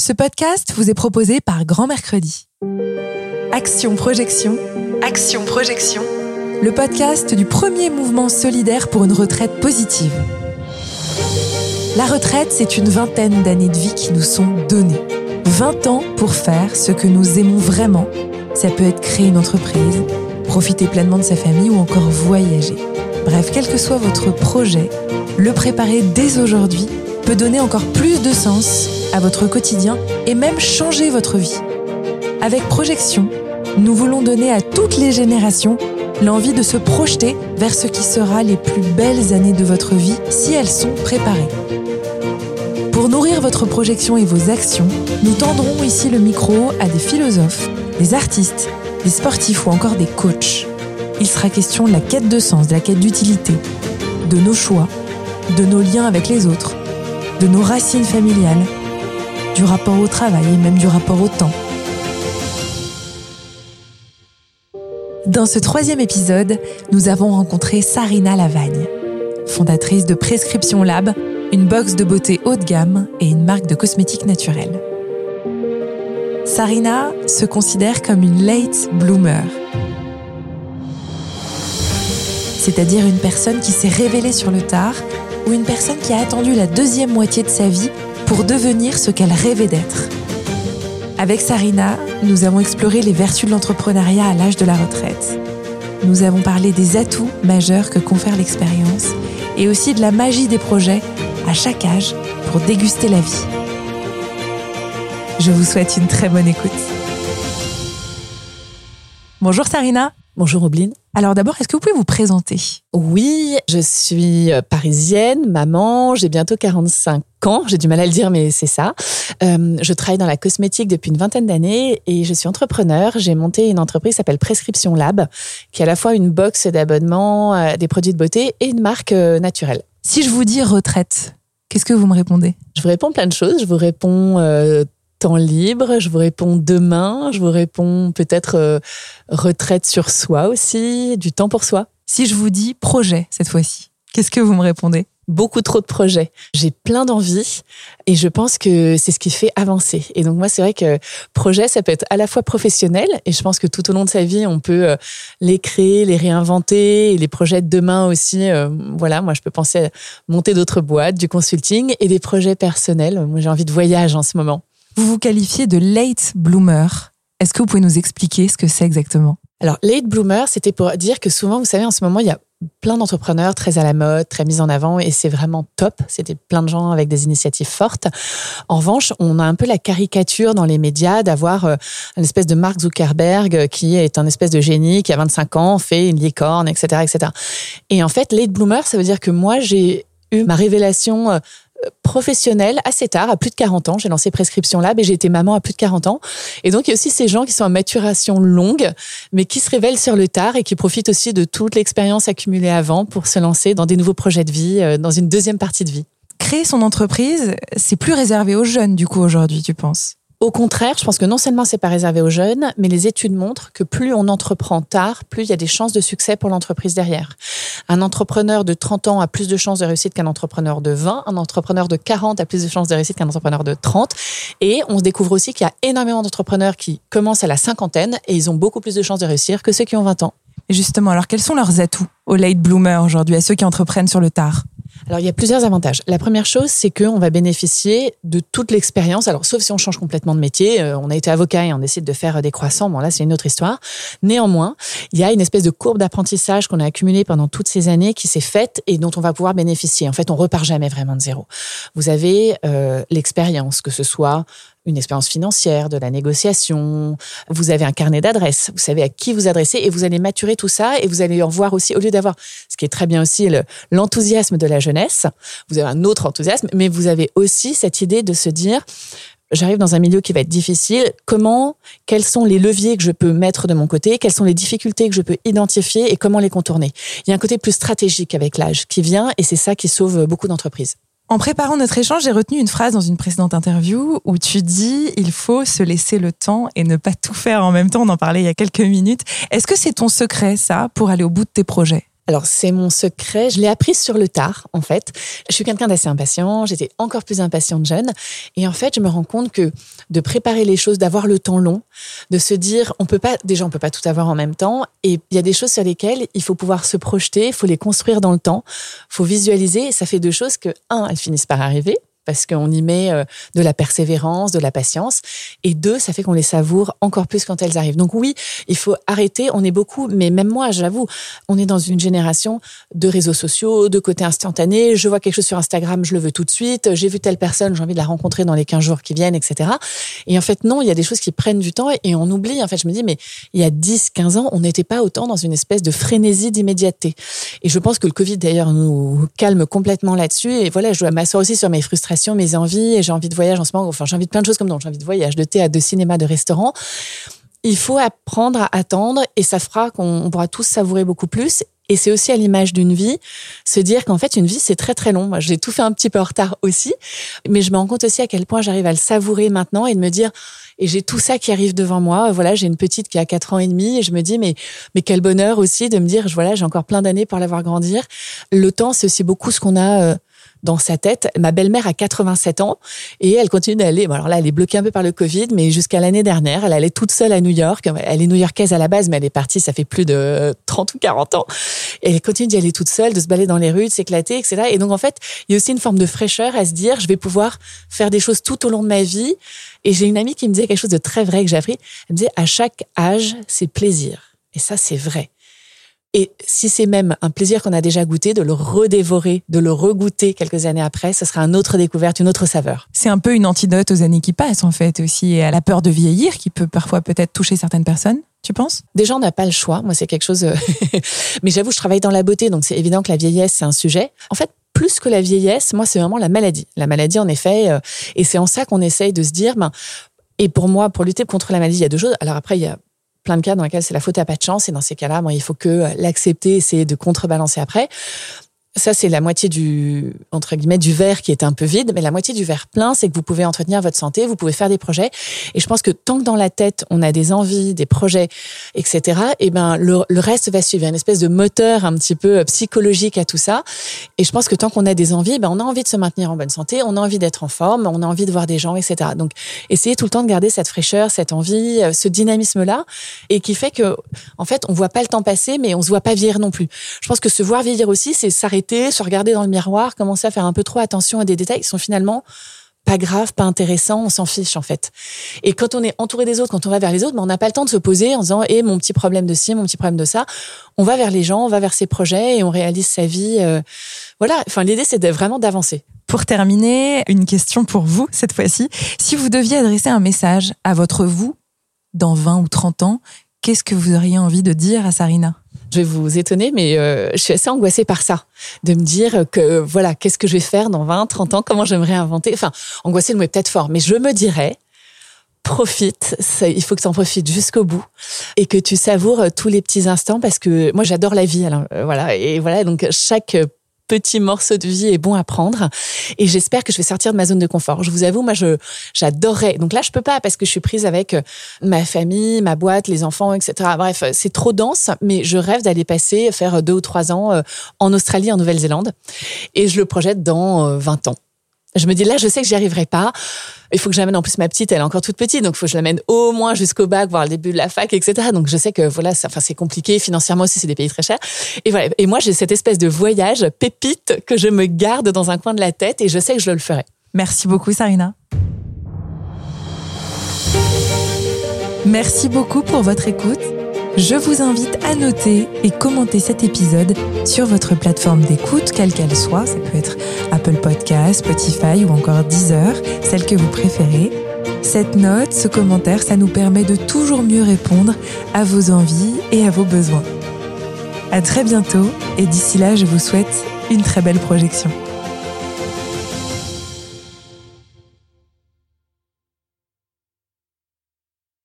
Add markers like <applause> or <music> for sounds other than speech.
Ce podcast vous est proposé par Grand Mercredi. Action Projection. Action Projection. Le podcast du premier mouvement solidaire pour une retraite positive. La retraite, c'est une vingtaine d'années de vie qui nous sont données. 20 ans pour faire ce que nous aimons vraiment. Ça peut être créer une entreprise, profiter pleinement de sa famille ou encore voyager. Bref, quel que soit votre projet, le préparer dès aujourd'hui peut donner encore plus de sens à votre quotidien et même changer votre vie. Avec Projection, nous voulons donner à toutes les générations l'envie de se projeter vers ce qui sera les plus belles années de votre vie si elles sont préparées. Pour nourrir votre projection et vos actions, nous tendrons ici le micro à des philosophes, des artistes, des sportifs ou encore des coachs. Il sera question de la quête de sens, de la quête d'utilité, de nos choix, de nos liens avec les autres, de nos racines familiales, du rapport au travail et même du rapport au temps. Dans ce troisième épisode, nous avons rencontré Sarina Lavagne, fondatrice de Prescription Lab, une box de beauté haut de gamme et une marque de cosmétiques naturels. Sarina se considère comme une late bloomer, c'est-à-dire une personne qui s'est révélée sur le tard ou une personne qui a attendu la deuxième moitié de sa vie pour devenir ce qu'elle rêvait d'être. Avec Sarina, nous avons exploré les vertus de l'entrepreneuriat à l'âge de la retraite. Nous avons parlé des atouts majeurs que confère l'expérience et aussi de la magie des projets à chaque âge pour déguster la vie. Je vous souhaite une très bonne écoute. Bonjour Sarina. Bonjour Obline. Alors d'abord, est-ce que vous pouvez vous présenter? Oui, je suis euh, parisienne, maman, j'ai bientôt 45 ans, j'ai du mal à le dire mais c'est ça. Euh, je travaille dans la cosmétique depuis une vingtaine d'années et je suis entrepreneur. J'ai monté une entreprise qui s'appelle Prescription Lab, qui est à la fois une box d'abonnement à des produits de beauté et une marque euh, naturelle. Si je vous dis retraite, qu'est-ce que vous me répondez? Je vous réponds plein de choses. Je vous réponds euh, temps libre, je vous réponds demain, je vous réponds peut-être euh, retraite sur soi aussi, du temps pour soi. Si je vous dis projet cette fois-ci, qu'est-ce que vous me répondez? Beaucoup trop de projets. J'ai plein d'envie et je pense que c'est ce qui fait avancer. Et donc moi, c'est vrai que projet, ça peut être à la fois professionnel et je pense que tout au long de sa vie, on peut euh, les créer, les réinventer et les projets de demain aussi. euh, voilà, moi, je peux penser à monter d'autres boîtes, du consulting et des projets personnels. Moi, j'ai envie de voyage en ce moment. Vous vous qualifiez de late bloomer. Est-ce que vous pouvez nous expliquer ce que c'est exactement? Alors, late bloomer, c'était pour dire que souvent, vous savez, en ce moment, il y a plein d'entrepreneurs très à la mode, très mis en avant, et c'est vraiment top. C'était plein de gens avec des initiatives fortes. En revanche, on a un peu la caricature dans les médias d'avoir euh, une espèce de Mark Zuckerberg qui est un espèce de génie qui a 25 ans fait une licorne, etc., etc. Et en fait, late bloomer, ça veut dire que moi, j'ai eu ma révélation euh, professionnelle assez tard, à plus de 40 ans. J'ai lancé Prescription Lab et j'ai été maman à plus de 40 ans. Et donc, il y a aussi ces gens qui sont en maturation longue, mais qui se révèlent sur le tard et qui profitent aussi de toute l'expérience accumulée avant pour se lancer dans des nouveaux projets de vie, euh, dans une deuxième partie de vie. Créer son entreprise, c'est plus réservé aux jeunes du coup aujourd'hui, tu penses? Au contraire, je pense que non seulement c'est pas réservé aux jeunes, mais les études montrent que plus on entreprend tard, plus il y a des chances de succès pour l'entreprise derrière. Un entrepreneur de 30 ans a plus de chances de réussite qu'un entrepreneur de 20, un entrepreneur de 40 a plus de chances de réussite qu'un entrepreneur de 30. Et on se découvre aussi qu'il y a énormément d'entrepreneurs qui commencent à la cinquantaine et ils ont beaucoup plus de chances de réussir que ceux qui ont 20 ans. Justement, alors quels sont leurs atouts aux late bloomers aujourd'hui, à ceux qui entreprennent sur le tard? Alors, il y a plusieurs avantages. La première chose, c'est qu'on va bénéficier de toute l'expérience. Alors, sauf si on change complètement de métier. Euh, on a été avocat et on décide de faire des croissants. Bon, là, c'est une autre histoire. Néanmoins, il y a une espèce de courbe d'apprentissage qu'on a accumulée pendant toutes ces années qui s'est faite et dont on va pouvoir bénéficier. En fait, on repart jamais vraiment de zéro. Vous avez euh, l'expérience, que ce soit une expérience financière, de la négociation. Vous avez un carnet d'adresses. Vous savez à qui vous adressez et vous allez maturer tout ça et vous allez en voir aussi, au lieu d'avoir, ce qui est très bien aussi, le- l'enthousiasme de la jeunesse, vous avez un autre enthousiasme, mais vous avez aussi cette idée de se dire, j'arrive dans un milieu qui va être difficile, comment, quels sont les leviers que je peux mettre de mon côté, quelles sont les difficultés que je peux identifier et comment les contourner. Il y a un côté plus stratégique avec l'âge qui vient et c'est ça qui sauve beaucoup d'entreprises. En préparant notre échange, j'ai retenu une phrase dans une précédente interview où tu dis il faut se laisser le temps et ne pas tout faire en même temps. On en parlait il y a quelques minutes. Est-ce que c'est ton secret, ça, pour aller au bout de tes projets? Alors c'est mon secret, je l'ai appris sur le tard en fait. Je suis quelqu'un d'assez impatient, j'étais encore plus impatiente jeune. Et en fait je me rends compte que de préparer les choses, d'avoir le temps long, de se dire on peut pas déjà on peut pas tout avoir en même temps. Et il y a des choses sur lesquelles il faut pouvoir se projeter, il faut les construire dans le temps, faut visualiser. Et ça fait deux choses que un elles finissent par arriver parce qu'on y met euh, de la persévérance, de la patience. Et deux, ça fait qu'on les savoure encore plus quand elles arrivent. Donc oui, il faut arrêter. On est beaucoup, mais même moi, j'avoue, on est dans une génération de réseaux sociaux, de côté instantané. Je vois quelque chose sur Instagram, je le veux tout de suite. J'ai vu telle personne, j'ai envie de la rencontrer dans les 15 jours qui viennent, etc. Et en fait, non, il y a des choses qui prennent du temps et on oublie. En fait, je me dis, mais il y a 10, 15 ans, on n'était pas autant dans une espèce de frénésie d'immédiateté. Et je pense que le Covid, d'ailleurs, nous calme complètement là-dessus. Et voilà, je dois m'asseoir aussi sur mes frustrations mes envies, et j'ai envie de voyage en ce moment, enfin j'ai envie de plein de choses comme donc j'ai envie de voyage, de théâtre, de cinéma, de restaurant. Il faut apprendre à attendre et ça fera qu'on pourra tous savourer beaucoup plus. Et c'est aussi à l'image d'une vie, se dire qu'en fait, une vie, c'est très très long. Moi, j'ai tout fait un petit peu en retard aussi, mais je me rends compte aussi à quel point j'arrive à le savourer maintenant et de me dire, et j'ai tout ça qui arrive devant moi. Voilà, j'ai une petite qui a 4 ans et demi et je me dis, mais, mais quel bonheur aussi de me dire, voilà, j'ai encore plein d'années pour la voir grandir. Le temps, c'est aussi beaucoup ce qu'on a euh, dans sa tête. Ma belle-mère a 87 ans et elle continue d'aller. Bon, alors là, elle est bloquée un peu par le Covid, mais jusqu'à l'année dernière, elle allait toute seule à New York. Elle est new-yorkaise à la base, mais elle est partie, ça fait plus de 30 ou 40 ans. Et elle continue d'y aller toute seule, de se balader dans les rues, de s'éclater, etc. Et donc, en fait, il y a aussi une forme de fraîcheur à se dire, je vais pouvoir faire des choses tout au long de ma vie. Et j'ai une amie qui me disait quelque chose de très vrai que j'ai appris. Elle me disait, à chaque âge, c'est plaisir. Et ça, c'est vrai. Et si c'est même un plaisir qu'on a déjà goûté, de le redévorer, de le regoûter quelques années après, ce sera une autre découverte, une autre saveur. C'est un peu une antidote aux années qui passent, en fait, aussi, et à la peur de vieillir qui peut parfois peut-être toucher certaines personnes. Tu penses? Déjà, on n'a pas le choix. Moi, c'est quelque chose. Euh, <laughs> mais j'avoue, je travaille dans la beauté, donc c'est évident que la vieillesse, c'est un sujet. En fait, plus que la vieillesse, moi, c'est vraiment la maladie. La maladie, en effet, euh, et c'est en ça qu'on essaye de se dire, ben, et pour moi, pour lutter contre la maladie, il y a deux choses. Alors après, il y a plein de cas dans lesquels c'est la faute à pas de chance et dans ces cas-là, il faut que l'accepter, essayer de contrebalancer après. Ça, c'est la moitié du, entre guillemets, du verre qui est un peu vide, mais la moitié du verre plein, c'est que vous pouvez entretenir votre santé, vous pouvez faire des projets. Et je pense que tant que dans la tête, on a des envies, des projets, etc., et eh ben, le, reste va suivre. Il y a une espèce de moteur un petit peu euh, psychologique à tout ça. Et je pense que tant qu'on a des envies, ben, on a envie de se maintenir en bonne santé, on a envie d'être en forme, on a envie de voir des gens, etc. Donc, essayez tout le temps de garder cette fraîcheur, cette envie, euh, ce dynamisme-là, et qui fait que, en fait, on voit pas le temps passer, mais on se voit pas vieillir non plus. Je pense que se voir vieillir aussi, c'est s'arrêter se regarder dans le miroir, commencer à faire un peu trop attention à des détails qui sont finalement pas graves, pas intéressants, on s'en fiche en fait. Et quand on est entouré des autres, quand on va vers les autres, ben, on n'a pas le temps de se poser en disant "Eh mon petit problème de ci, mon petit problème de ça." On va vers les gens, on va vers ses projets et on réalise sa vie. Euh, voilà. Enfin, l'idée c'est vraiment d'avancer. Pour terminer, une question pour vous cette fois-ci. Si vous deviez adresser un message à votre vous dans 20 ou 30 ans, qu'est-ce que vous auriez envie de dire à Sarina? Je vais vous étonner, mais euh, je suis assez angoissée par ça, de me dire que voilà, qu'est-ce que je vais faire dans 20, 30 ans, comment j'aimerais inventer? Enfin, angoissée le mot est peut-être fort, mais je me dirais, profite, il faut que tu en profites jusqu'au bout et que tu savoures tous les petits instants parce que moi j'adore la vie. Alors, euh, voilà, et voilà, donc chaque petit morceau de vie est bon à prendre. Et j'espère que je vais sortir de ma zone de confort. Je vous avoue, moi, je j'adorerais. Donc là, je peux pas parce que je suis prise avec euh, ma famille, ma boîte, les enfants, etc. Bref, c'est trop dense. Mais je rêve d'aller passer, faire deux ou trois ans euh, en Australie, en Nouvelle-Zélande. Et je le projette dans 20 euh, ans. Je me dis là, je sais que j'y arriverai pas. Il faut que j'amène en plus ma petite, elle est encore toute petite, donc il faut que je l'amène au moins jusqu'au bac, voir le début de la fac, etc. Donc je sais que voilà, enfin c'est compliqué financièrement aussi, c'est des pays très chers. Et voilà. Et moi j'ai cette espèce de voyage pépite que je me garde dans un coin de la tête et je sais que je le ferai. Merci beaucoup, Sarina. Merci beaucoup pour votre écoute je vous invite à noter et commenter cet épisode sur votre plateforme d'écoute, quelle qu'elle soit. Ça peut être Apple Podcast, Spotify ou encore Deezer, celle que vous préférez. Cette note, ce commentaire, ça nous permet de toujours mieux répondre à vos envies et à vos besoins. À très bientôt et d'ici là, je vous souhaite une très belle projection.